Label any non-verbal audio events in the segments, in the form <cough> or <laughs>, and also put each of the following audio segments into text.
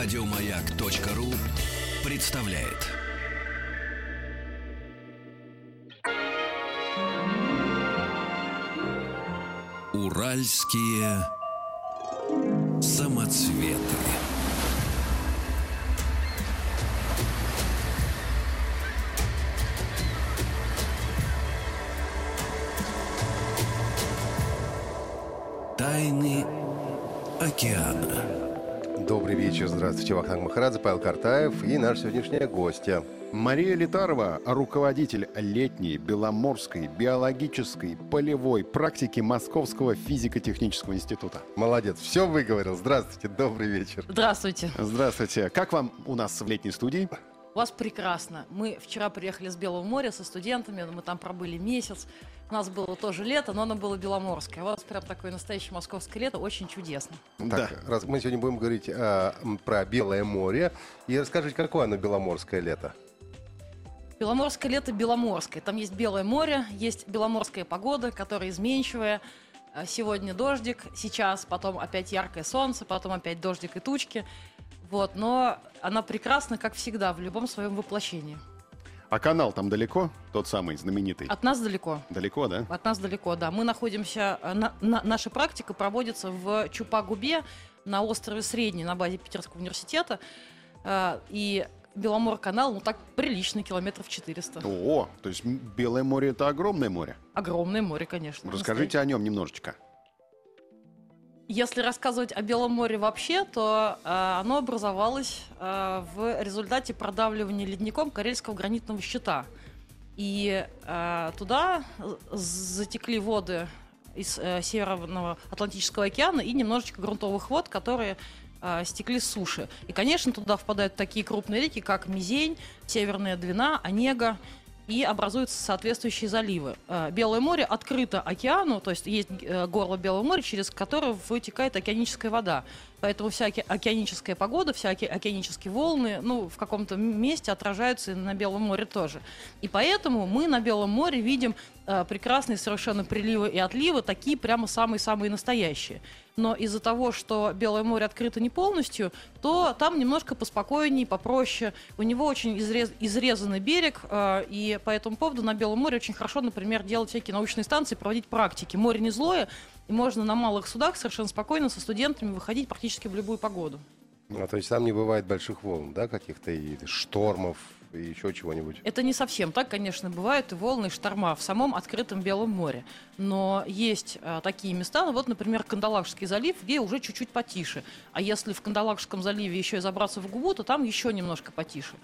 Радиомаяк.ру представляет. Уральские самоцветы. Тайны океана. Вечер, здравствуйте, Вахтанг Махарадзе, Павел Картаев и наш сегодняшняя гостья. Мария Литарова, руководитель летней Беломорской биологической полевой практики Московского физико-технического института. Молодец, все выговорил. Здравствуйте, добрый вечер. Здравствуйте. Здравствуйте. Как вам у нас в летней студии? У вас прекрасно. Мы вчера приехали с Белого моря со студентами, мы там пробыли месяц. У нас было тоже лето, но оно было беломорское. У вас прям такое настоящее московское лето, очень чудесно. Так, раз мы сегодня будем говорить а, про Белое море, и расскажите, какое оно беломорское лето? Беломорское лето беломорское. Там есть Белое море, есть беломорская погода, которая изменчивая. А Сегодня дождик, сейчас, потом опять яркое солнце, потом опять дождик и тучки. Вот, но она прекрасна, как всегда, в любом своем воплощении. А канал там далеко? Тот самый знаменитый. От нас далеко. Далеко, да? От нас далеко, да. Мы находимся, э, на- на- наша практика проводится в Чупа-Губе на острове Средний на базе Питерского университета. Э, И Беломор-канал, ну так приличный, километров 400. О, то есть Белое море это огромное море. Огромное море, конечно. Расскажите о нем немножечко. Если рассказывать о Белом море вообще, то э, оно образовалось э, в результате продавливания ледником Карельского гранитного щита. И э, туда затекли воды из э, Северного Атлантического океана и немножечко грунтовых вод, которые э, стекли с суши. И, конечно, туда впадают такие крупные реки, как Мизень, Северная Двина, Онега, и образуются соответствующие заливы. Э, Белое море открыто океану, то есть есть э, горло Белого моря, через которое вытекает океаническая вода. Поэтому вся оке- океаническая погода, вся оке- океанические волны, ну, в каком-то месте отражаются и на Белом море тоже. И поэтому мы на Белом море видим э, прекрасные совершенно приливы и отливы, такие прямо самые-самые настоящие. Но из-за того, что Белое море открыто не полностью, то там немножко поспокойнее, попроще. У него очень изрез- изрезанный берег, э, и по этому поводу на Белом море очень хорошо, например, делать всякие научные станции, проводить практики. Море не злое, и можно на малых судах совершенно спокойно со студентами выходить практически в любую погоду. А, то есть там не бывает больших волн, да, каких-то и штормов, и еще чего-нибудь? Это не совсем так, конечно, бывают и волны, и шторма в самом открытом Белом море. Но есть а, такие места, ну вот, например, Кандалакшский залив, где уже чуть-чуть потише. А если в Кандалакшском заливе еще и забраться в губу, то там еще немножко потише.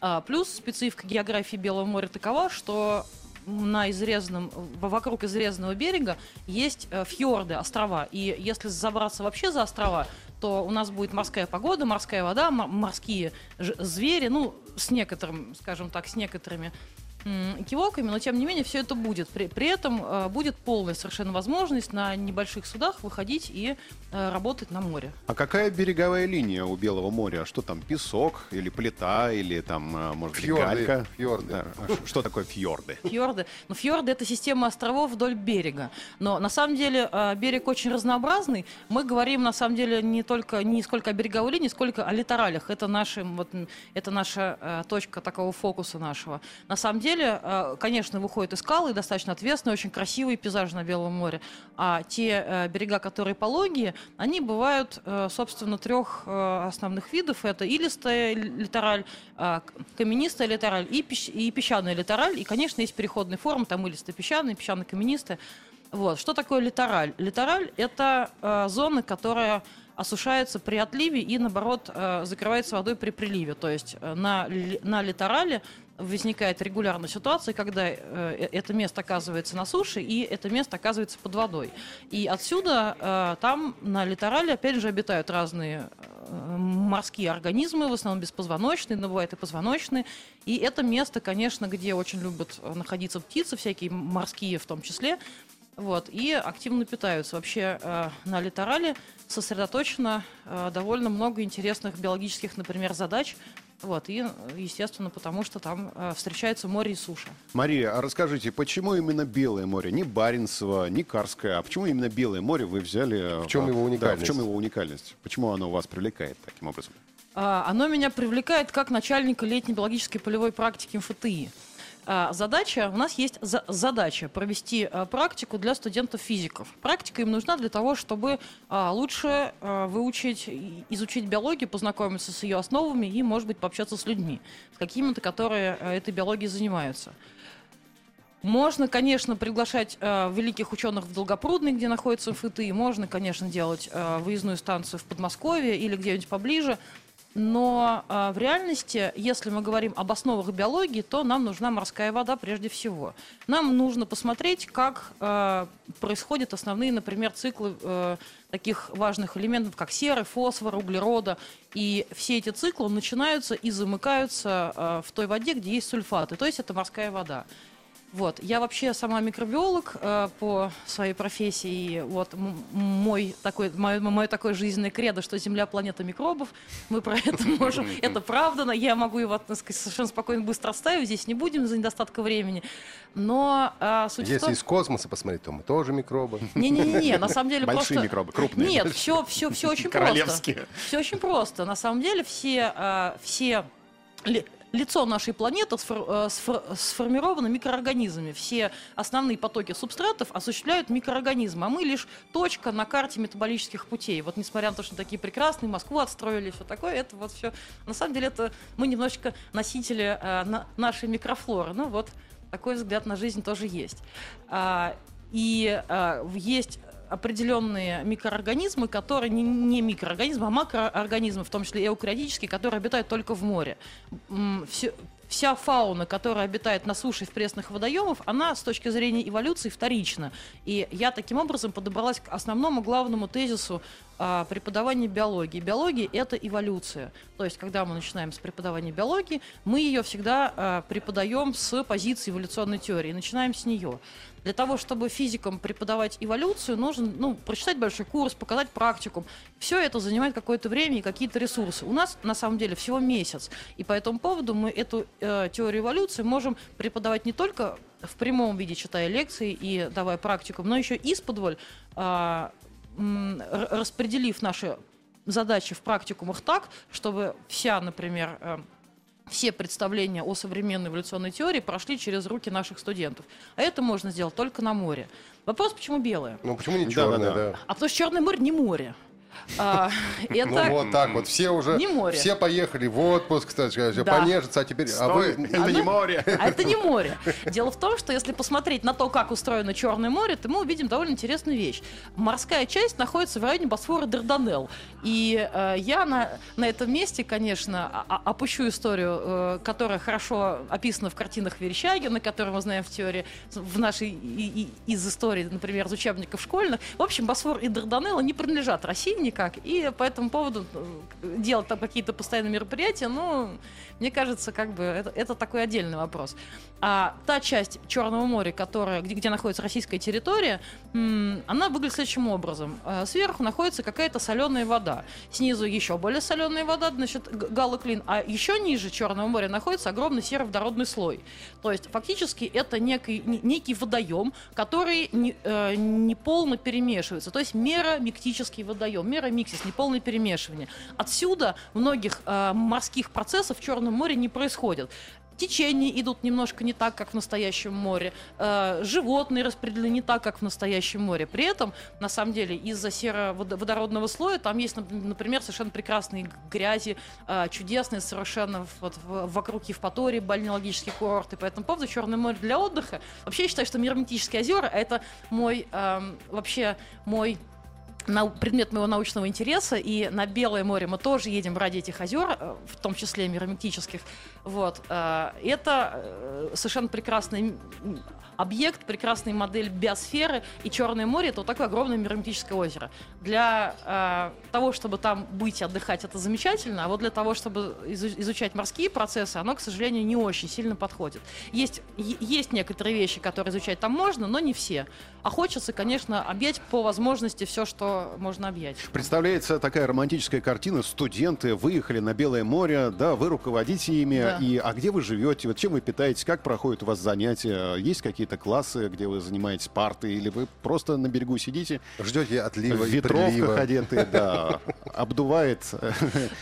А, плюс специфика географии Белого моря такова, что на изрезанном, вокруг изрезанного берега есть э, фьорды, острова. И если забраться вообще за острова, то у нас будет морская погода, морская вода, морские звери, ну, с некоторым, скажем так, с некоторыми м, экивоками, но тем не менее все это будет. При, при этом э, будет полная совершенно возможность на небольших судах выходить и э, работать на море. А какая береговая линия у Белого моря? Что там, песок или плита, или там, э, может быть, Фьорды, галька? фьорды. Да. А Что такое фьорды? Фьорды. Ну, фьорды это система островов вдоль берега. Но на самом деле э, берег очень разнообразный. Мы говорим на самом деле не только не сколько о береговой линии, сколько о литоралях. Это наши, вот, это наша э, точка такого фокуса нашего. На самом деле, э, конечно, выходят и скалы, достаточно ответственные, очень красивые пейзажи на Белом море. А те э, берега, которые пологие, они бывают, э, собственно, трех основных видов. Это илистая литораль, к- каменистая литораль и, пещ- и песчаная литораль. И, конечно, есть переходные формы, там илисто-песчаные, песчано-каменистые. Вот. Что такое литораль? Литораль – это э, зона, которая осушается при отливе и, наоборот, э, закрывается водой при приливе. То есть на, на литорале возникает регулярная ситуация, когда э, э, это место оказывается на суше, и это место оказывается под водой. И отсюда э, там на литорале, опять же, обитают разные морские организмы, в основном беспозвоночные, но бывают и позвоночные. И это место, конечно, где очень любят находиться птицы, всякие морские в том числе. Вот, и активно питаются. Вообще э, на литорале сосредоточено э, довольно много интересных биологических, например, задач. Вот, и, э, естественно, потому что там э, встречается море и суша. Мария, а расскажите, почему именно Белое море? Не Баренцево, не Карское, а почему именно Белое море вы взяли? В чем а, его да, уникальность? в чем его уникальность? Почему оно вас привлекает таким образом? А, Оно меня привлекает как начальника летней биологической полевой практики МФТИ. А, Задача, у нас есть за- задача провести а, практику для студентов-физиков. Практика им нужна для того, чтобы а, лучше выучить, изучить биологию, познакомиться с ее основами и, может быть, пообщаться с людьми, с какими-то, которые этой биологией занимаются. Можно, конечно, приглашать э, великих ученых в Долгопрудный, где находится МФТИ. Можно, конечно, делать э, выездную станцию в Подмосковье или где-нибудь поближе. Но э, в реальности, если мы говорим об основах биологии, то нам нужна морская вода прежде всего. Нам нужно посмотреть, как э, происходят основные, например, циклы э, таких важных элементов, как серы, фосфор, углерода. И все эти циклы начинаются и замыкаются э, в той воде, где есть сульфаты. То есть это морская вода. Вот, я вообще сама микробиолог э, по своей профессии. И Вот мой такой, мое, мое такое жизненное кредо, что Земля планета микробов. Мы про <laughs> это можем. Это правда, я могу его сказать, совершенно спокойно быстро оставить. Здесь не будем за недостатка времени. Но э, суть в Если том- из космоса посмотреть, то мы тоже микробы. не-не-не, на самом деле <laughs> Большие просто... микробы, крупные. Нет, все, все, все очень просто. Королевские. Все очень просто. На самом деле все, э, все лицо нашей планеты э, сфор- сформировано микроорганизмами. Все основные потоки субстратов осуществляют микроорганизмы, а мы лишь точка на карте метаболических путей. Вот несмотря на то, что такие прекрасные, Москву отстроили, все такое, это вот все... На самом деле это мы немножечко носители э, на- нашей микрофлоры. Ну вот такой взгляд на жизнь тоже есть. А, и в- есть определенные микроорганизмы, которые не, не микроорганизмы, а макроорганизмы, в том числе эукариотические, которые обитают только в море. М, всё- вся фауна, которая обитает на суше в пресных водоемах, она с точки зрения эволюции вторична. И я таким образом подобралась к основному главному тезису а, преподавания биологии. Биология — это эволюция. То есть, когда мы начинаем с преподавания биологии, мы ее всегда а, преподаем с позиции эволюционной теории, начинаем с нее. Для того, чтобы физикам преподавать эволюцию, нужно ну, прочитать большой курс, показать практикум. Все это занимает какое-то время и какие-то ресурсы. У нас, на самом деле, всего месяц. И по этому поводу мы эту э, теорию эволюции можем преподавать не только в прямом виде, читая лекции и давая практикум, но еще исподволь, а, м, р- распределив наши задачи в практикумах так, чтобы вся, например, э, все представления о современной эволюционной теории прошли через руки наших студентов. А это можно сделать только на море. Вопрос, почему белое? Ну почему не черное, да, да. да? А потому что Черное море не море. А, <laughs> Ну это вот так вот, все уже, Не море. все поехали в отпуск, сказать, Да. понежиться, а теперь, а Стой, вы... это не море. <laughs> А это не море. Дело в том, что если посмотреть на то, как устроено Черное море, то мы увидим довольно интересную вещь. Морская часть находится в районе Босфора Дарданелл. И э, я на, на этом месте, конечно, а- а- опущу историю, э, которая хорошо описана в картинах Верещагина, которую мы знаем в теории, в нашей и- и- из истории, например, из учебников школьных. В общем, Босфор и Дарданеллы не принадлежат России никак. И по этому поводу э, делать там какие-то постоянные мероприятия, ну, мне кажется, как бы это, это такой отдельный вопрос. А та часть Черного моря, которая, где, где находится российская территория, она выглядит следующим образом. Э, Сверху находится какая-то соленая вода. Снизу еще более соленая вода, значит, галоклин. А еще ниже Черного моря находится огромный сероводородный слой. То есть фактически это некий, не- некий водоем, который не, э, неполно перемешивается. То есть меромиктический водоем. Меромиксис, неполное перемешивание. Отсюда многих э, морских процессов в Черном море не происходит. Течения идут немножко не так, как в настоящем море. Э, животные распределены не так, как в настоящем море. При этом, на самом деле, из-за сероводородного слоя там есть, нап- например, совершенно прекрасные грязи, э, чудесные совершенно вот, вокруг Евпатории, бальнеологические курорты. По этому поводу Черное море для отдыха. Вообще, я считаю, что Мирметические озера — это мой, эм, вообще, мой нау- предмет моего научного интереса, и на Белое море мы тоже едем ради этих озер, э, в том числе мирометических. Вот. э, Это э, совершенно прекрасный объект, прекрасная модель биосферы, и Черное море — это вот такое огромное мирометическое озеро. Для того, чтобы там быть и отдыхать, это замечательно, а вот для того, чтобы изу- изучать морские процессы, оно, к сожалению, не очень сильно подходит. Есть, есть некоторые вещи, которые изучать там можно, но не все. А хочется, конечно, объять по возможности все, что все можно объять. Представляется такая романтическая картина. Студенты выехали на Белое море, да, вы руководите ими. Да. И, а где вы живете? Вот чем вы питаетесь? Как проходят у вас занятия? Есть какие-то классы, где вы занимаетесь парты? Или вы просто на берегу сидите? Ждете отлива в и ветровках прилива. одетые, да, <laughs> обдувает э,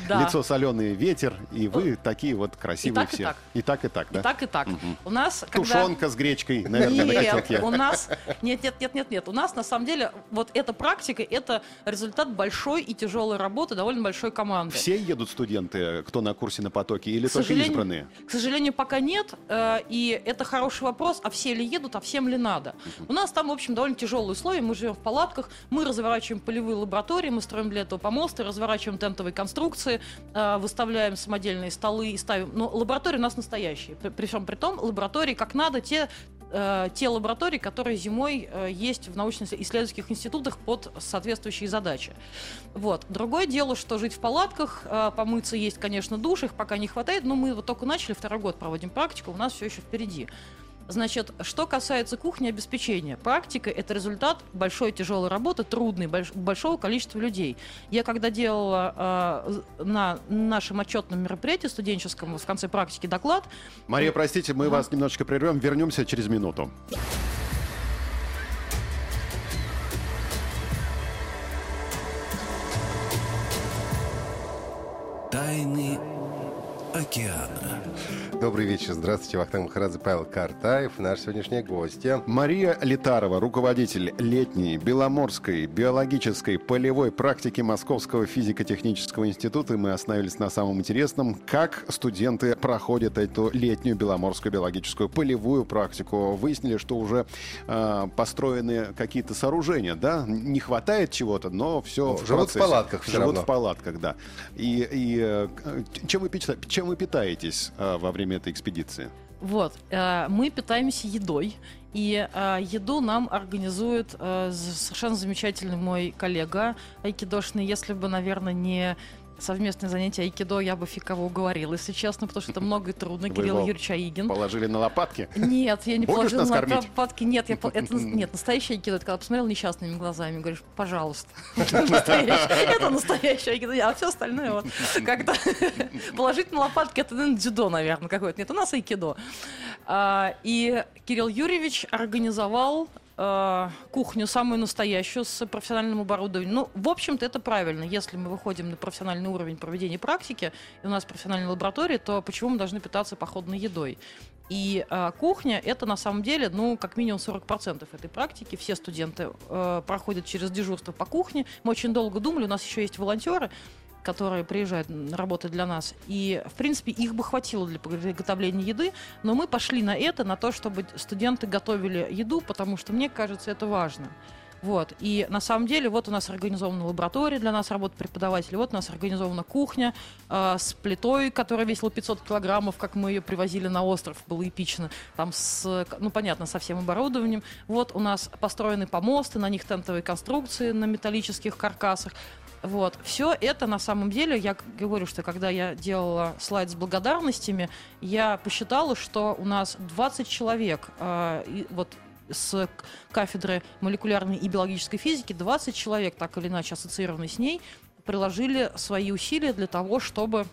лицо соленый ветер, и вы такие вот красивые и все. так. И так, и так, И да? так, и так. У нас. Тушенка с гречкой, наверное, на котелке. у нас нет, нет, нет, нет, нет. У нас на самом деле вот эта практика это результат большой и тяжелой работы довольно большой команды. Все едут студенты, кто на курсе на потоке, или К только избранные? К сожалению, пока нет. э, И это хороший вопрос, а все ли едут, а всем ли надо? У нас там, в общем, довольно тяжелые условия. Мы живем в палатках, мы разворачиваем полевые лаборатории, мы строим для этого помосты, разворачиваем тентовые конструкции, э, выставляем самодельные столы и ставим... Но лаборатории у нас настоящие. При, при всем при том, лаборатории как надо, те э, те лаборатории, которые зимой э, есть в научно-исследовательских институтах под соответствующие задачи. Вот. Другое дело, что жить в палатках, э, помыться есть, конечно, душ, их пока не хватает, но мы вот только начали, второй год проводим практику, у нас все еще впереди. Значит, что касается кухни обеспечения, практика – это результат большой тяжелой работы, трудной, больш- большого количества людей. Я когда делала э, на нашем отчетном мероприятии студенческом в конце практики доклад, Мария, простите, мы вас немножечко прервем, вернемся через минуту. Тайны океана. Добрый вечер. Здравствуйте. Вахтанг Махарадзе, Павел Картаев. Наш сегодняшний гость. Мария Литарова, руководитель летней Беломорской биологической полевой практики Московского физико-технического института. И мы остановились на самом интересном, как студенты проходят эту летнюю Беломорскую биологическую полевую практику. Выяснили, что уже э, построены какие-то сооружения, да? Не хватает чего-то, но все Ну, живут в палатках всё Живут равно. в палатках, да. И, и, э, чем, вы чем вы питаетесь э, во время этой экспедиции? Вот, э, мы питаемся едой, и э, еду нам организует э, совершенно замечательный мой коллега айкидошный. Если бы, наверное, не совместное занятие айкидо, я бы фиг кого уговорила, если честно, потому что это много и трудно. Вы Кирилл Юрьевич Аигин. Положили на лопатки? Нет, я не Будешь положила на кормить? лопатки. Нет, я, это, <laughs> нет, настоящий айкидо. Это когда посмотрел несчастными глазами, говоришь, пожалуйста. <laughs> Это настоящий айкидо. А все остальное вот как-то <laughs> положить на лопатки, это дзюдо, наверное, какое-то. Нет, у нас айкидо. А, И Кирилл Юрьевич организовал а, кухню самую настоящую с профессиональным оборудованием. Ну, в общем-то, это правильно. Если мы выходим на профессиональный уровень проведения практики, и у нас профессиональная лаборатория, то почему мы должны питаться походной едой? И а, кухня это на самом деле, ну, как минимум 40% этой практики. Все студенты э, проходят через дежурство по кухне. Мы очень долго думали, у нас еще есть волонтеры, которые приезжают работать для нас. И, в принципе, их бы хватило для приготовления еды, но мы пошли на это, на то, чтобы студенты готовили еду, потому что, мне кажется, это важно. Вот. И на самом деле вот у нас организована лаборатория, для нас работают преподаватели, вот у нас организована кухня э, с плитой, которая весила 500 килограммов, как мы ее привозили на остров, было эпично. Там с, ну понятно, со всем оборудованием. Вот у нас построены помосты, на них тентовые конструкции на металлических каркасах. Вот. Все это на самом деле, я говорю, что когда я делала слайд с благодарностями, я посчитала, что у нас 20 человек э, и вот с кафедры молекулярной и биологической физики, 20 человек, так или иначе ассоциированные с ней, приложили свои усилия для того, чтобы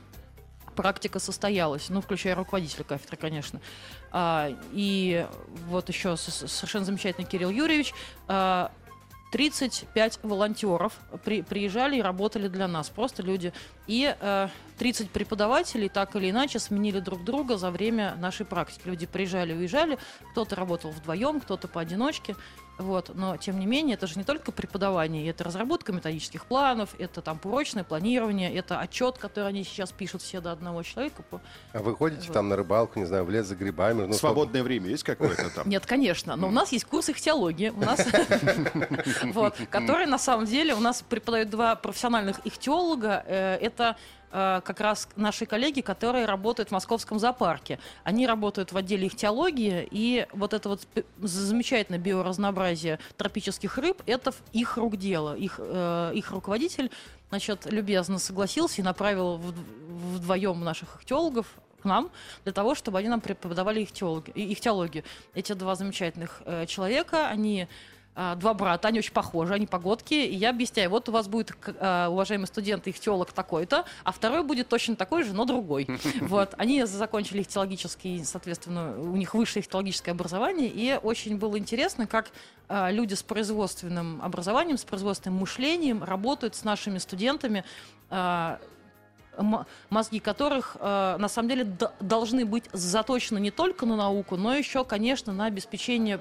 практика состоялась, ну, включая руководителя кафедры, конечно. А, и вот еще совершенно замечательный Кирилл Юрьевич. а, 35 волонтеров при- приезжали и работали для нас, просто люди. И э, 30 преподавателей так или иначе сменили друг друга за время нашей практики. Люди приезжали, уезжали, кто-то работал вдвоем, кто-то поодиночке. Вот. Но, тем не менее, это же не только преподавание, это разработка методических планов, это там урочное планирование, это отчет, который они сейчас пишут все до одного человека. по- А вы ходите Вот. там на рыбалку, не знаю, в лес за грибами? Ну, Свободное время есть какое-то там? Нет, конечно, но у нас есть курс ихтиологии, у нас, <laughs> <laughs> вот, который на самом деле у нас преподают два профессиональных ихтиолога. Э, Это как раз наши коллеги, которые работают в московском зоопарке. Они работают в отделе ихтиологии, и вот это вот замечательное биоразнообразие тропических рыб, это их рук дело. Их, э, их руководитель, значит, любезно согласился и направил вдвоем наших ихтиологов к нам для того, чтобы они нам преподавали ихтиологию. Эти два замечательных э, человека, они а, два брата, они очень похожи, они погодки, и я объясняю, вот у вас будет, а, уважаемый студент, их теолог такой-то, а второй будет точно такой же, но другой. <laughs> Вот, они закончили их теологический, соответственно, у них высшее их теологическое образование, и очень было интересно, как а, люди с производственным образованием, с производственным мышлением работают с нашими студентами, мозги которых э, на самом деле должны быть заточены не только на науку, но еще, конечно, на обеспечение,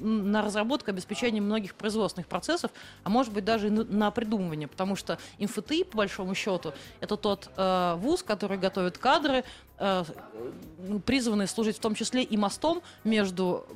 на разработку, обеспечение многих производственных процессов, а может быть даже на придумывание, потому что МФТИ, по большому счету, это тот э, вуз, который готовит кадры, э, призванные служить в том числе и мостом между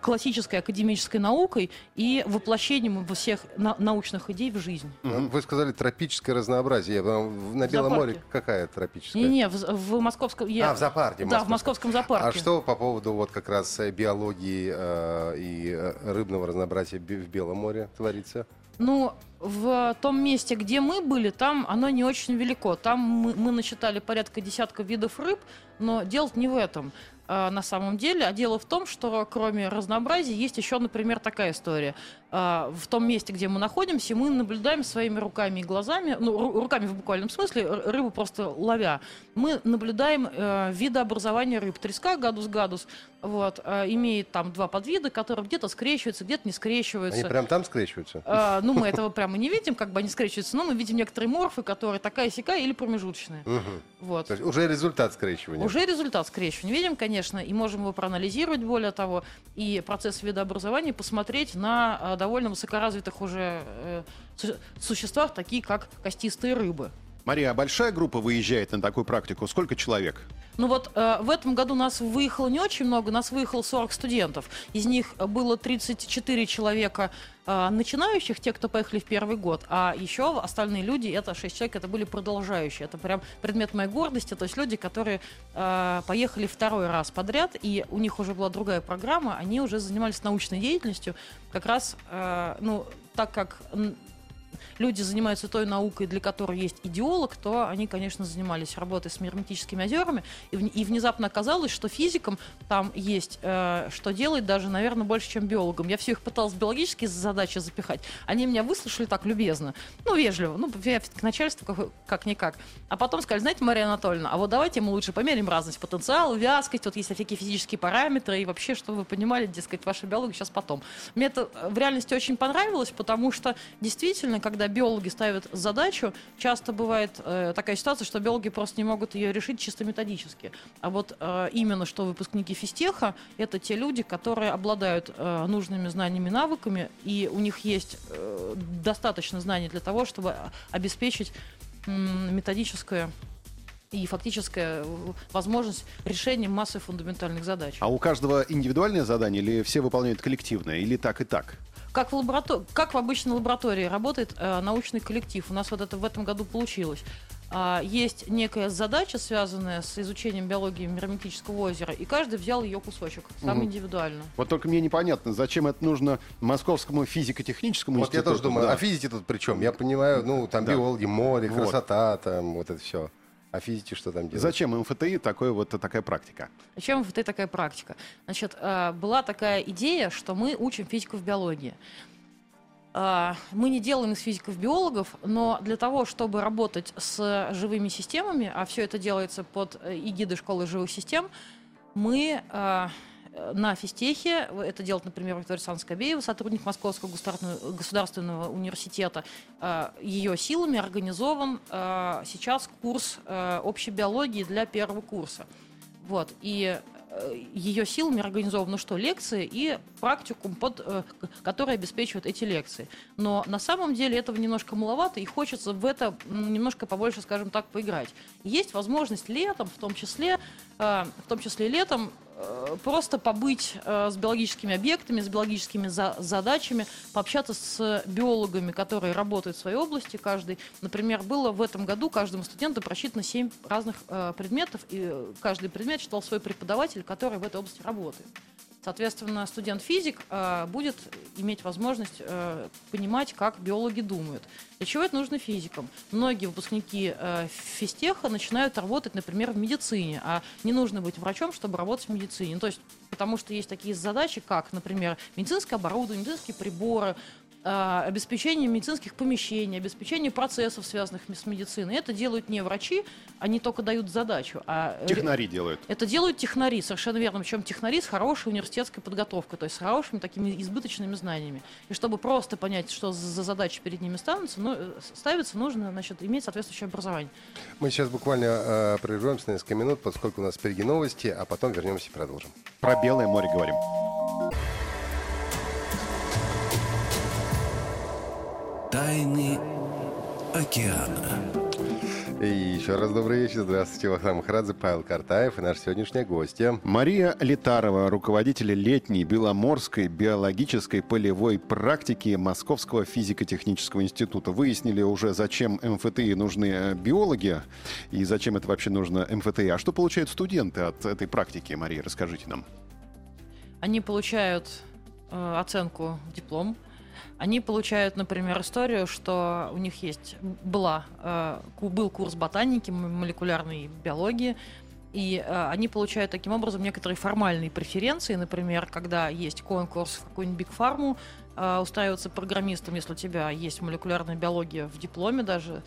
классической академической наукой и воплощением всех на научных идей в жизнь. Вы сказали тропическое разнообразие. На Белом море какая тропическая? Не-не, в, в московском... Я... А, в зоопарке. Да, в московском зоопарке. А что по поводу вот как раз э, биологии э, и э, рыбного разнообразия в Белом море творится? Ну, в том месте, где мы были, там оно не очень велико. Там мы, мы насчитали порядка десятка видов рыб, но дело не в этом. А, на самом деле. А дело в том, что кроме разнообразия есть еще, например, такая история. А, в том месте, где мы находимся, мы наблюдаем своими руками и глазами, ну, руками в буквальном смысле, рыбу просто ловя, мы наблюдаем э, видообразование рыб. Треска гадус-гадус вот, э, имеет там два подвида, которые где-то скрещиваются, где-то не скрещиваются. Они прям там скрещиваются? Э, ну, мы этого прямо не видим, как бы они скрещиваются, но мы видим некоторые морфы, которые такая сякая или промежуточная. Угу. Вот. То есть уже результат скрещивания? Уже результат скрещивания. Видим, конечно, и можем его проанализировать, более того, и процесс видообразования посмотреть на э, довольно высокоразвитых уже э, существах, такие как костистые рыбы. Мария, а большая группа выезжает на такую практику? Сколько человек? Ну вот э, в этом году нас выехало не очень много, нас выехало 40 студентов. Из них было 34 человека э, начинающих, те, кто поехали в первый год, а еще остальные люди, это 6 человек, это были продолжающие. Это прям предмет моей гордости, то есть люди, которые э, поехали второй раз подряд, и у них уже была другая программа, они уже занимались научной деятельностью, как раз, э, ну, так как люди занимаются той наукой, для которой есть идеолог, то они, конечно, занимались работой с герметическими озерами, и, и внезапно оказалось, что физикам там есть э, что делать даже, наверное, больше, чем биологам. Я все их пыталась биологические задачи запихать. Они меня выслушали так любезно, ну, вежливо, ну, я к начальству как, как-никак. А потом сказали, знаете, Мария Анатольевна, а вот давайте мы лучше померим разность потенциала, вязкость, вот есть всякие физические параметры, и вообще, чтобы вы понимали, дескать, ваша биология сейчас потом. Мне это в реальности очень понравилось, потому что действительно, когда биологи ставят задачу, часто бывает э, такая ситуация, что биологи просто не могут ее решить чисто методически. А вот э, именно что выпускники физтеха – это те люди, которые обладают э, нужными знаниями, навыками, и у них есть э, достаточно знаний для того, чтобы обеспечить э, методическое и фактическая возможность решения массы фундаментальных задач. А у каждого индивидуальное задание или все выполняют коллективное, или так и так? Как в, лаборатор... как в обычной лаборатории работает э, научный коллектив. У нас вот это в этом году получилось. А, есть некая задача, связанная с изучением биологии Мирометического озера, и каждый взял ее кусочек, сам угу. индивидуально. Вот только мне непонятно, зачем это нужно Московскому физико-техническому вот институту? Вот я тоже думаю, да. а физики тут при чем? Я понимаю, ну, там да. биологи, море, вот. красота, там, вот это все. А физики что там делают? Зачем МФТИ такой вот такая практика? Зачем МФТИ такая практика? Значит, э, была такая идея, что мы учим физику в биологии. Э, мы не делаем из физиков биологов, но для того, чтобы работать с живыми системами, а все это делается под э, эгидой школы живых систем, мы на физтехе, это делает, например, Виктория Александровна Скобеева, сотрудник Московского государственного, университета, э, ее силами организован э, сейчас курс э, общей биологии для первого курса. Вот. И ее силами организованы что, лекции и практикум, под, который обеспечивает эти лекции. Но на самом деле этого немножко маловато, и хочется в это немножко побольше, скажем так, поиграть. Есть возможность летом, в том числе, в том числе летом, Э, просто побыть э, с биологическими объектами, с биологическими за задачами, пообщаться с биологами, которые работают в своей области, каждый. Например, было в этом году каждому студенту просчитано 7 разных э, предметов, и каждый предмет читал свой преподаватель, который в этой области работает. Соответственно, студент-физик э, будет иметь возможность э, понимать, как биологи думают. Для чего это нужно физикам? Многие выпускники э, физтеха начинают работать, например, в медицине, а не нужно быть врачом, чтобы работать в медицине. То есть, потому что есть такие задачи, как, например, медицинское оборудование, медицинские приборы, а, обеспечение медицинских помещений, обеспечение процессов, связанных с медициной. Это делают не врачи, они только дают задачу. А технари делают. Это делают технари, совершенно верно. Причем технари с хорошей университетской подготовкой, то есть с хорошими такими избыточными знаниями. И чтобы просто понять, что за задачи перед ними ставятся, ну, э, ставится, нужно значит, иметь соответствующее образование. Мы сейчас буквально э, прервемся на несколько минут, поскольку у нас впереди новости, а потом вернемся и продолжим. Про Белое море говорим. Тайны океана. И еще раз добрый вечер. Здравствуйте, Вахтанг Махарадзе, Павел Картаев и наш сегодняшняя гостья. Мария Литарова, руководитель летней Беломорской биологической полевой практики Московского физико-технического института. Выяснили уже, зачем МФТИ нужны э, биологи и зачем это вообще нужно МФТИ. А что получают студенты от этой практики, Мария? Расскажите нам. Они получают э, оценку диплом, они получают, например, историю, что у них есть была э, был курс ботаники, молекулярной биологии, и э, они получают таким образом некоторые формальные преференции, например, когда есть конкурс в какую-нибудь биг фарму, э, устраиваться программистом, если у тебя есть молекулярная биология в дипломе даже,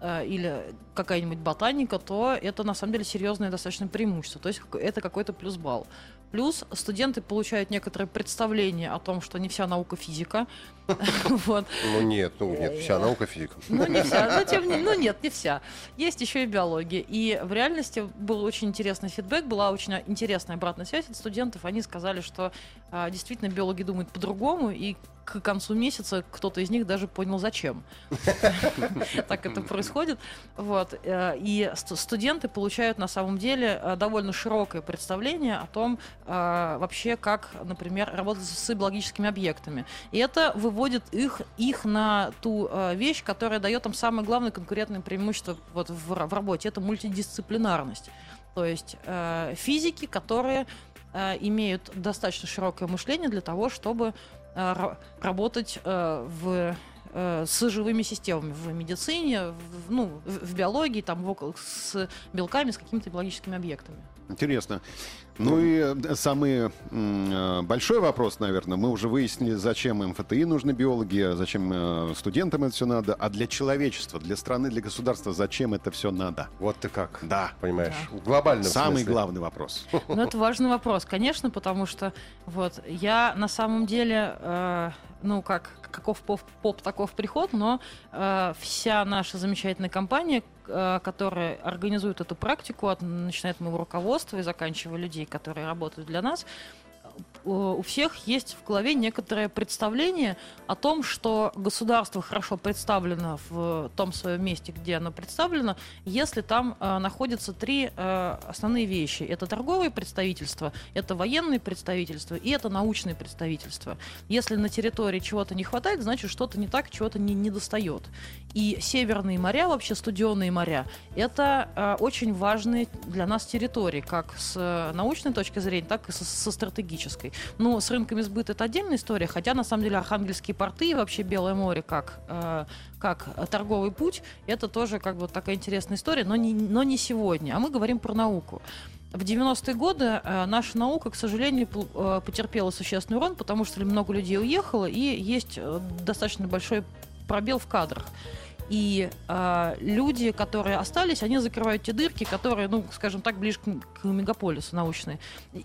э, или какая-нибудь ботаника, то это на самом деле серьезное достаточно преимущество. То есть это какой-то плюс балл. Плюс студенты получают некоторое представление о том, что не вся наука физика. <laughs> вот. Ну нет, ну нет, вся наука физика. Ну не вся, но тем не ну нет, не вся. Есть еще и биология. И в реальности был очень интересный фидбэк, была очень интересная обратная связь от студентов. Они сказали, что а, действительно биологи думают по-другому, и к концу месяца кто-то из них даже понял, зачем. <laughs> Так это происходит. Вот. Э, и студенты получают на самом деле э, довольно широкое представление о том, э, вообще, как, например, работать с биологическими объектами. И это выводит их, их на ту вещь, которая дает им самое главное конкурентное преимущество вот в, в работе. Это мультидисциплинарность. То есть физики, которые имеют достаточно широкое мышление для того, чтобы работать э, в э, с живыми системами в медицине, в, ну, в биологии, там, в, с белками, с какими-то биологическими объектами. Интересно. Ну и э, самый э, большой вопрос, наверное, мы уже выяснили, зачем МФТИ нужны биологи, зачем э, студентам это все надо, а для человечества, для страны, для государства, зачем это все надо? Вот ты как. Да. Понимаешь, да. глобальный Самый смысле. главный вопрос. <laughs> Ну это важный вопрос, конечно, потому что вот я на самом деле, э, ну как, каков поп, поп таков приход, но э, вся наша замечательная компания, э, которая организует эту практику, от, начиная от моего руководства и заканчивая людей, которые работают для нас, у всех есть в голове некоторое представление о том, что государство хорошо представлено в том своем месте, где оно представлено, если там э, находятся три э, основные вещи. Это торговые представительства, это военные представительства и это научные представительства. Если на территории чего-то не хватает, значит что-то не так, чего-то не, не достает. И северные моря, вообще студенные моря, это э, очень важные для нас территории, как с научной точки зрения, так и со, со стратегической. Но с рынками сбыта это отдельная история, хотя на самом деле архангельские порты и вообще Белое море как, э, как торговый путь, это тоже как бы такая интересная история, но не, но не сегодня. А мы говорим про науку. В 90-е годы э, наша наука, к сожалению, э, потерпела существенный урон, потому что много людей уехало, и есть достаточно большой пробел в кадрах. И э, люди, которые остались, они закрывают те дырки, которые, ну, скажем так, ближе к, к мегаполису научные.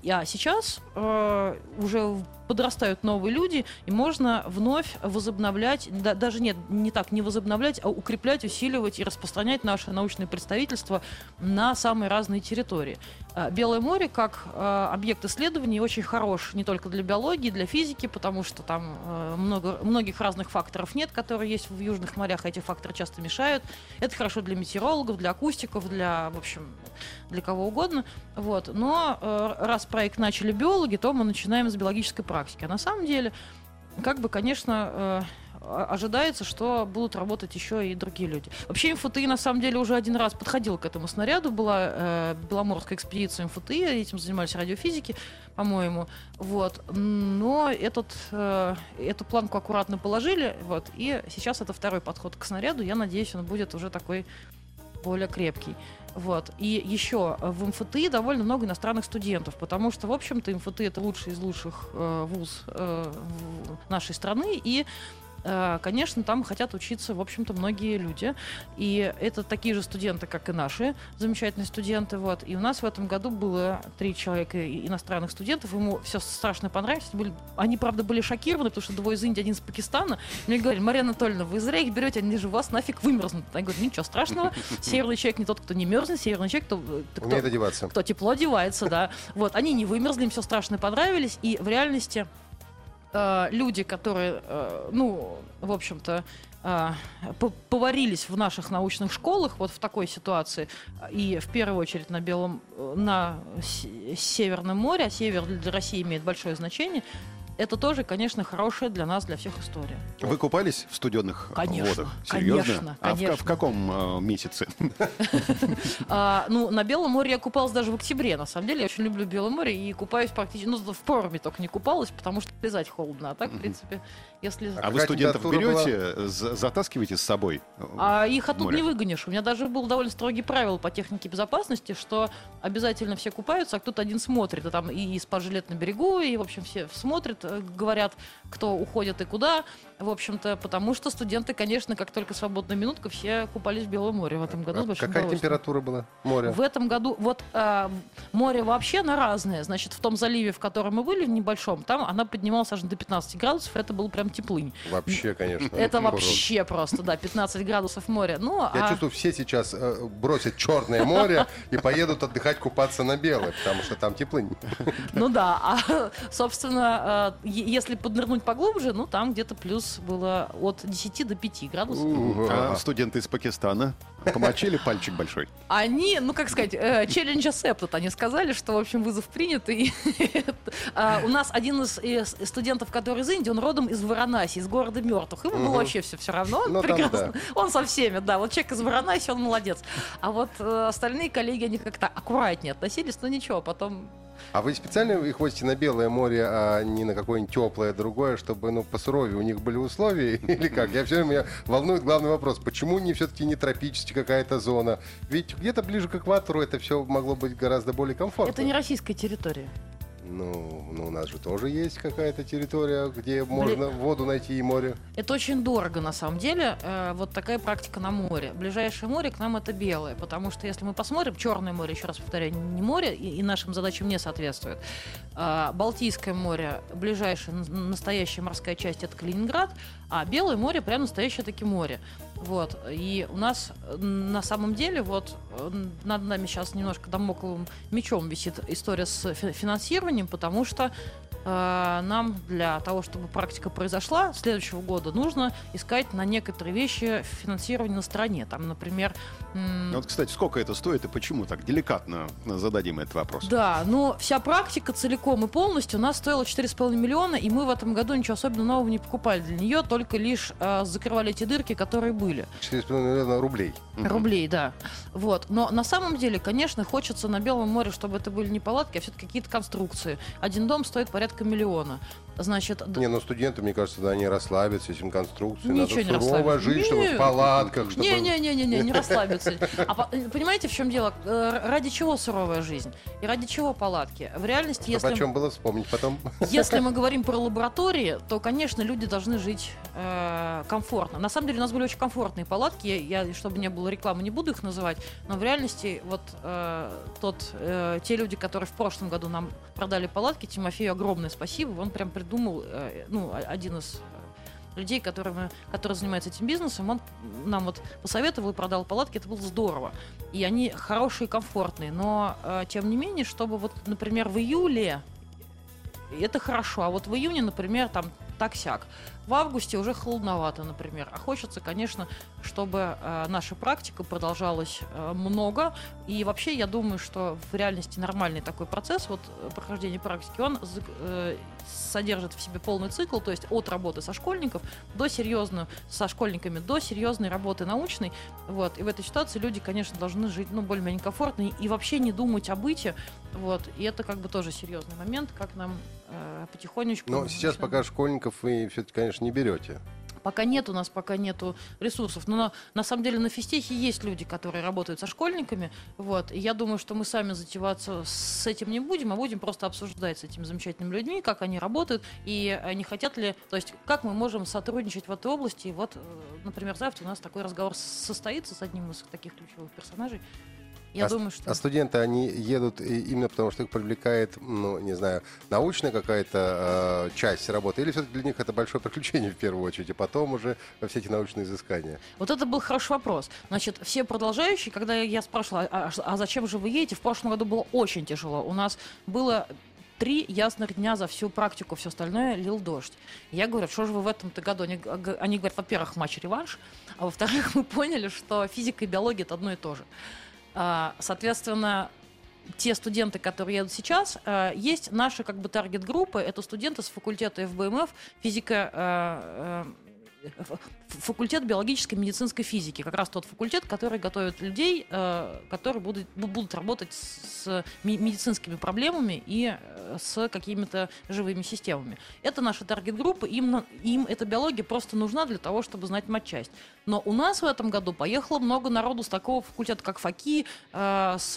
А сейчас э, уже подрастают новые люди, и можно вновь возобновлять, да, даже нет, не так, не возобновлять, а укреплять, усиливать и распространять наше научное представительство на самые разные территории. А, Белое море как э, объект исследований очень хорош не только для биологии, для физики, потому что там э, много, многих разных факторов нет, которые есть в южных морях, эти факторы часто мешают. Это хорошо для метеорологов, для акустиков, для, в общем, для кого угодно. Вот. Но э, раз проект начали биологи, то мы начинаем с биологической практики. А на самом деле, как бы, конечно, ожидается, что будут работать еще и другие люди. Вообще МФТИ на самом деле уже один раз подходил к этому снаряду, была э, Беломорская экспедиция МФТИ, этим занимались радиофизики, по-моему, вот. Но этот, э, эту планку аккуратно положили, вот, и сейчас это второй подход к снаряду, я надеюсь, он будет уже такой более крепкий. Вот. И еще в МФТИ довольно много иностранных студентов, потому что, в общем-то, МФТИ это лучший из лучших э, вуз э, нашей страны, и Э, конечно, там хотят учиться, в общем-то, многие люди. И это такие же студенты, как и наши, замечательные студенты. Вот. И у нас в этом году было три человека иностранных студентов. Ему все страшно понравилось. Были, они, правда, были шокированы, потому что двое из Индии, один из Пакистана. Мне говорили, Мария Анатольевна, вы зря их берете, они же у вас нафиг вымерзнут. Я говорю, ничего страшного. Северный человек не тот, кто не мерзнет, северный человек, кто, кто, Умеет одеваться. кто тепло одевается, да. Вот, они не вымерзли, им все страшно понравились. И в реальности э, люди, которые, э, ну, в общем-то, э, поварились в наших научных школах вот в такой ситуации, и в первую очередь на Белом, на Северном море, а север для России имеет большое значение, это тоже, конечно, хорошая для нас, для всех история. Вы купались в студенных конечно, водах? Серьезно? Конечно, конечно. А в, в каком э, месяце? <laughs> А, ну, на Белом море я купалась даже в октябре, на самом деле. Я очень люблю Белое море и купаюсь практически... Ну, в проруби только не купалась, потому что лизать холодно. А так, в принципе, если... А вы студентов берете, затаскиваете с собой? А их оттуда не выгонишь. У меня даже был довольно строгий правил по технике безопасности, что обязательно все купаются, а кто-то один смотрит. И там и спа-жилет на берегу, и, в общем, все смотрят, Э, говорят, кто уходит и куда, в общем-то, потому что студенты, конечно, как только свободная минутка, все купались в Белом море в этом году. А какая температура была моря? В этом году, вот э, море вообще на разное. Значит, в том заливе, в котором мы были, в небольшом, там она поднималась аж до 15 градусов, это был прям теплынь. Вообще, конечно. Это вообще просто, да, 15 градусов моря. Ну, Я а... чувствую, все сейчас э, бросят Черное море и поедут отдыхать, купаться на Белое, потому что там теплынь. Ну да, а, собственно, э, если поднырнуть поглубже, ну там где-то плюс было от 10 до 5 градусов. А студенты из Пакистана помочили пальчик большой? Они, ну как сказать, э, челлендж accepted. Они сказали, что, в общем, вызов принят. И <laughs> а, у нас один из студентов, который из Индии, он родом из Варанаси, из города мертвых. Ему было вообще все все равно. Он ну, прекрасно. <laughs> Он со всеми, да. Вот человек из Варанаси, он молодец. А вот э, остальные коллеги, они как-то аккуратнее относились, но ничего, потом а вы специально их возите на Белое море, а не на какое-нибудь теплое другое, чтобы, ну, по суровее у них были условия? <laughs> Или как? Я все время меня волнует главный вопрос. Почему не все-таки не тропическая какая-то зона? Ведь где-то ближе к экватору это все могло быть гораздо более комфортно. Это не российская территория. Ну, ну, у нас же тоже есть какая-то территория, где можно Бли... воду найти и море. Это очень дорого, на самом деле. Э, вот такая практика на море. Ближайшее море к нам это белое, потому что если мы посмотрим, Черное море, еще раз повторяю, не море, и, и нашим задачам не соответствует. Э, Балтийское море, ближайшая настоящая морская часть это Калининград, а Белое море прям настоящее таки море. Вот. И у нас на самом деле вот э, над нами сейчас немножко домоклым мечом висит история с финансированием, потому что нам для того, чтобы практика произошла следующего года, нужно искать на некоторые вещи финансирование на стороне. Там, например... М- вот, кстати, сколько это стоит и почему так деликатно зададим этот вопрос? Да, но вся практика целиком и полностью у нас стоила 4,5 миллиона, и мы в этом году ничего особенно нового не покупали для нее, только лишь э, закрывали эти дырки, которые были. 4,5 миллиона рублей. Рублей, да. Вот. Но на самом деле, конечно, хочется на Белом море, чтобы это были не палатки, а все-таки какие-то конструкции. Один дом стоит порядка порядка миллиона. Значит, не, ну студенты, мне кажется, да, они расслабятся этим конструкциям. Ничего Надо не сурово жить, чтобы в палатках. Чтобы... Не-не-не, не, не расслабятся. <laughs> А понимаете, в чем дело? Э, ради чего суровая жизнь? И ради чего палатки? В реальности, если... о чем было вспомнить потом. <laughs> Если мы говорим про лаборатории, то, конечно, люди должны жить э, комфортно. На самом деле у нас были очень комфортные палатки. Я, я, чтобы не было рекламы, не буду их называть. Но в реальности вот э, тот, э, те люди, которые в прошлом году нам продали палатки, Тимофею огромное спасибо. Он прям придумал придумал, э, ну, один из людей, которыми, который занимается этим бизнесом, он нам вот посоветовал и продал палатки, это было здорово. И они хорошие комфортные, но э, тем не менее, чтобы вот, например, в июле это хорошо, а вот в июне, например, там так-сяк. В августе уже холодновато, например. А хочется, конечно, чтобы э, наша практика продолжалась э, много. И вообще, я думаю, что в реальности нормальный такой процесс, вот э, прохождения практики, он э, содержит в себе полный цикл, то есть от работы со школьников до серьезной, со школьниками до серьезной работы научной. Вот. И в этой ситуации люди, конечно, должны жить ну, более-менее комфортно и вообще не думать о быте. Вот. И это как бы тоже серьезный момент, как нам потихонечку... Но сейчас пока школьников вы все-таки, конечно, не берете. Пока нет у нас, пока нету ресурсов. Но на, на самом деле на физтехе есть люди, которые работают со школьниками. Вот. И я думаю, что мы сами затеваться с этим не будем, а будем просто обсуждать с этими замечательными людьми, как они работают и не хотят ли, то есть как мы можем сотрудничать в этой области. И вот, э, например, завтра у нас такой разговор состоится с одним из таких ключевых персонажей. Я а, думаю, что... А студенты, они едут именно потому, что их привлекает, ну, не знаю, научная какая-то э, часть работы, или все-таки для них это большое приключение в первую очередь, и потом уже все эти научные изыскания? Вот это был хороший вопрос. Значит, все продолжающие, когда я спрашивала, а, а зачем же вы едете, в прошлом году было очень тяжело. У нас было три ясных дня за всю практику, все остальное лил дождь. Я говорю, что же вы в этом-то году? Они, они говорят, во-первых, матч-реванш, а во-вторых, <laughs> мы поняли, что физика и биология это одно и то же. А, соответственно, те студенты, которые едут сейчас, а, есть наши как бы таргет-группы. Это студенты с факультета ФБМФ, физика а, факультет биологической и медицинской физики. Как раз тот факультет, который готовит людей, э, которые будут, будут работать с медицинскими проблемами и э, с какими-то живыми системами. Это наша таргет-группа, им, им эта биология просто нужна для того, чтобы знать матчасть. Но у нас в этом году поехало много народу с такого факультета, как ФАКИ, э, с,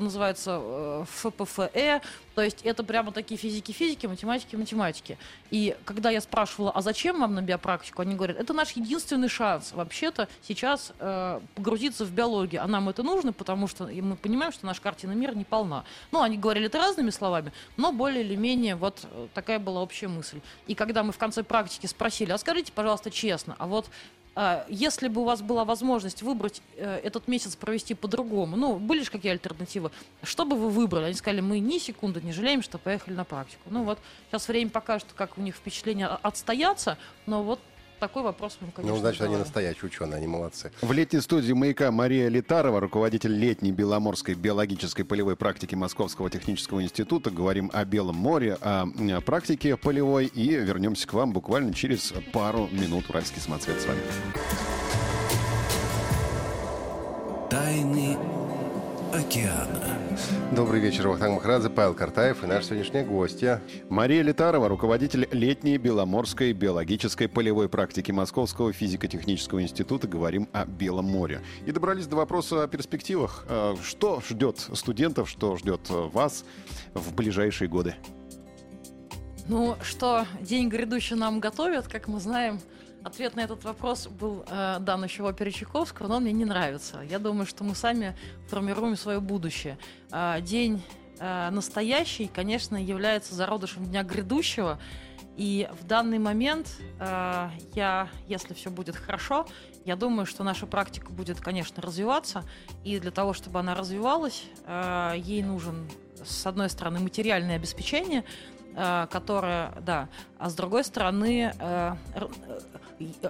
называется ФПФЭ, то есть это прямо такие физики-физики, математики-математики. И когда я спрашивала, а зачем вам на биопрактику, они говорят, это наш единственный шанс вообще-то сейчас э, погрузиться в биологию. А нам это нужно, потому что мы понимаем, что наша картина мира не полна. Ну, они говорили это разными словами, но более или менее вот э, такая была общая мысль. И когда мы в конце практики спросили, а скажите, пожалуйста, честно, а вот а, если бы у вас была возможность выбрать э, этот месяц провести по-другому, ну, были же какие альтернативы, что бы вы выбрали? Они сказали, мы ни секунды не жалеем, что поехали на практику. Ну вот, сейчас время покажет, как у них впечатление отстояться, но вот такой вопрос мы, конечно, Ну, значит, задавали. они настоящие ученые, они молодцы. В летней студии «Маяка» Мария Литарова, руководитель летней Беломорской биологической полевой практики Московского технического института. Говорим о Белом море, о практике полевой. И вернемся к вам буквально через пару минут. Уральский самоцвет с вами. Тайны океана. Добрый вечер, Вахтанг Махарадзе, Павел Картаев и наш сегодняшний гостья. Мария Литарова, руководитель летней Беломорской биологической полевой практики Московского физико-технического института. Говорим о Белом море. И добрались до вопроса о перспективах. А, что ждет студентов, что ждет вас в ближайшие годы? Ну, что день грядущий нам готовят, как мы знаем, Ответ на этот вопрос был э, дан еще в опере Чайковского, но он мне не нравится. Я думаю, что мы сами формируем свое будущее. Э, день э, настоящий, конечно, является зародышем дня грядущего. И в данный момент э, я, если все будет хорошо, я думаю, что наша практика будет, конечно, развиваться. И для того, чтобы она развивалась, э, ей нужен, с одной стороны, материальное обеспечение, э, которое, да, а с другой стороны, э,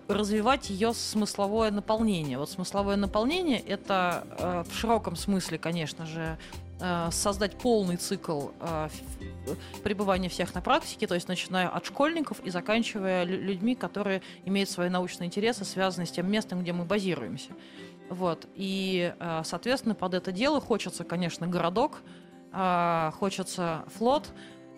развивать ее смысловое наполнение. Вот смысловое наполнение это э, в широком смысле, конечно же, э, создать полный цикл э, пребывания всех на практике, то есть начиная от школьников и заканчивая людьми, которые имеют свои научные интересы, связанные с тем местом, где мы базируемся. Вот. И, э, соответственно, под это дело хочется, конечно, городок, э, хочется флот,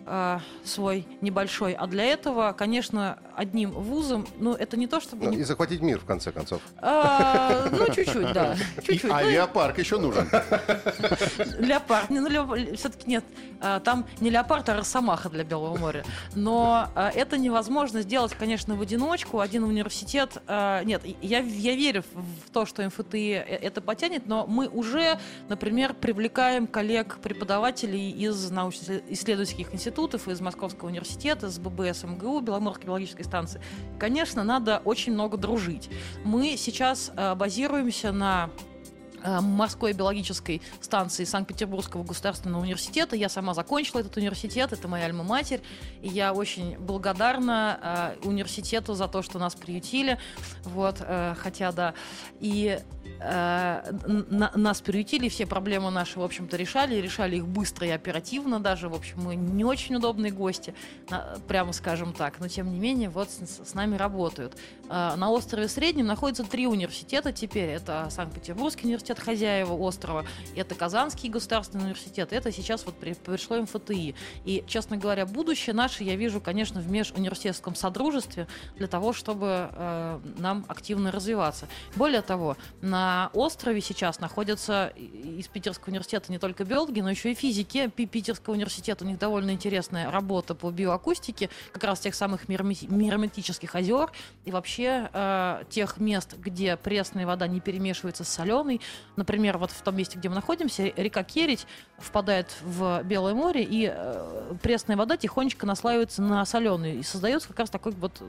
э, свой небольшой. А для этого, конечно, одним вузом, ну, это не то, чтобы... Ну, не... И захватить мир, в конце концов. А, ну, чуть-чуть, да. <laughs> Чуть-чуть. А ну, леопарк еще нужен. <laughs> Леопард. Не, ну, все-таки нет. А, там не леопард, а росомаха для Белого моря. Но а, это невозможно сделать, конечно, в одиночку. Один университет... А, нет, я, я верю в то, что МФТИ э, это потянет, но мы уже, например, привлекаем коллег-преподавателей из научно-исследовательских институтов, из Московского университета, из ББС МГУ, Беломорской биологической станции. Конечно, надо очень много дружить. Мы сейчас базируемся на Э, морской биологической станции Санкт-Петербургского государственного университета. Я сама закончила этот университет, это моя альма-матерь, и я очень благодарна э, университету за то, что нас приютили, вот, э, хотя, да, и э, на, нас приютили, все проблемы наши, в общем-то, решали, решали их быстро и оперативно даже, в общем, мы не очень удобные гости, прямо скажем так, но, тем не менее, вот с, с нами работают. Э, на острове Среднем находятся три университета теперь, это Санкт-Петербургский университет, хозяева острова, это Казанский государственный университет, это сейчас вот пришло МФТИ. И, честно говоря, будущее наше я вижу, конечно, в межуниверситетском содружестве для того, чтобы э, нам активно развиваться. Более того, на острове сейчас находятся из Питерского университета не только биологи, но еще и физики. Питерского университета у них довольно интересная работа по биоакустике, как раз тех самых мирометических озер и вообще э, тех мест, где пресная вода не перемешивается с соленой, Например, вот в том месте, где мы находимся, река Керить впадает в Белое море, и э, пресная вода тихонечко наслаивается на соленую, и создается как раз такой вот...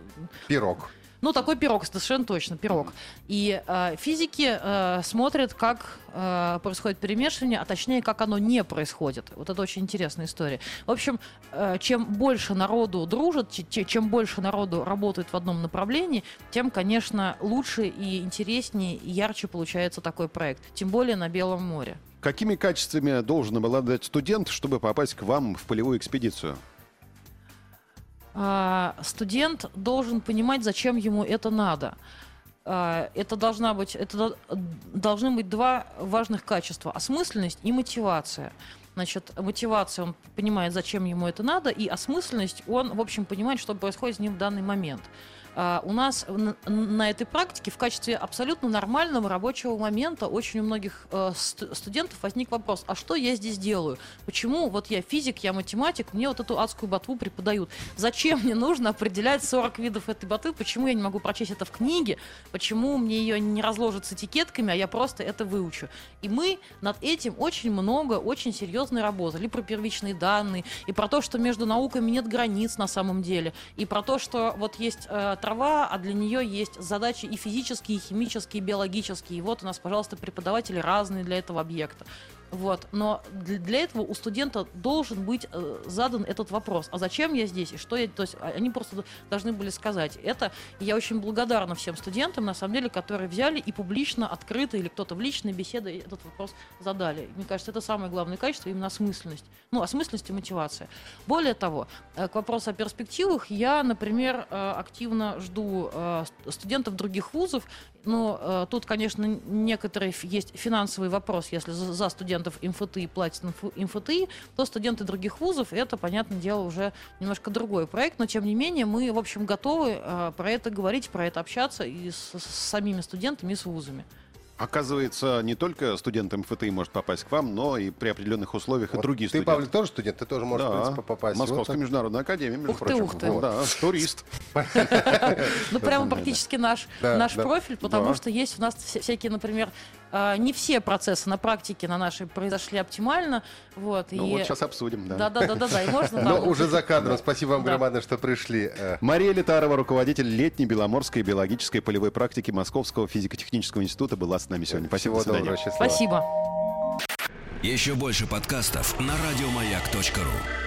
Пирог. Ну, такой пирог, совершенно точно, пирог. И э, физики э, смотрят, как э, происходит перемешивание, а точнее, как оно не происходит. Вот это очень интересная история. В общем, э, чем больше народу дружит, чем больше народу работает в одном направлении, тем, конечно, лучше и интереснее, и ярче получается такой проект. Тем более на Белом море. Какими качествами должен обладать студент, чтобы попасть к вам в полевую экспедицию? А, студент должен понимать, зачем ему это надо. А, это должна быть, это должны быть два важных качества: осмысленность и мотивация. Значит, мотивация, он понимает, зачем ему это надо, и осмысленность, он, в общем, понимает, что происходит с ним в данный момент. А, у нас на этой практике в качестве абсолютно нормального рабочего момента очень у многих э, студентов возник вопрос, а что я здесь делаю? Почему вот я физик, я математик, мне вот эту адскую ботву преподают? Зачем мне нужно определять 40 видов этой ботвы? Почему я не могу прочесть это в книге? Почему мне ее не разложат с этикетками, а я просто это выучу? И мы над этим очень много, очень серьезной работали. И про первичные данные, и про то, что между науками нет границ на самом деле, и про то, что вот есть э, трава, а для нее есть задачи и физические, и химические, и биологические. И вот у нас, пожалуйста, преподаватели разные для этого объекта. Вот. Но для этого у студента должен быть э, задан этот вопрос. А зачем я здесь? И что я... То есть а, они просто должны были сказать это. Я очень благодарна всем студентам, на самом деле, которые взяли и публично, открыто, или кто-то в личной беседе этот вопрос задали. Мне кажется, это самое главное качество, именно осмысленность. Ну, осмысленность и мотивация. Более того, э, к вопросу о перспективах, я, например, э, активно жду студентов других вузов, но тут, конечно, некоторые есть финансовый вопрос, если за студентов МФТИ платят МФТИ, то студенты других вузов, это, понятное дело, уже немножко другой проект, но тем не менее мы, в общем, готовы э, про это говорить, про это общаться и с, с самими студентами, и с вузами. Оказывается, не только студент МФТИ может попасть к вам, но и при определенных условиях вот и другие ты, студенты. Ты, Павел, тоже студент? Ты тоже можешь, да. в принципе, попасть. Московская вот международная академия, между ух прочим. Ты, ух ты. Вот. Да, турист. <laughs> Ну, прямо практически наш профиль, потому что есть у нас всякие, например, не все процессы на практике на нашей произошли оптимально. Вот, ну, и... вот сейчас обсудим, да. Да, да, да, да, да. И можно. <laughs> Но уже за кадром. Спасибо вам громадное, что пришли. Э. Мария Литарова, руководитель летней Беломорской биологической полевой практики Московского физико-технического института, была с нами сегодня. Спасибо. Всего доброго, Спасибо. Еще больше подкастов на радиомаяк.ру.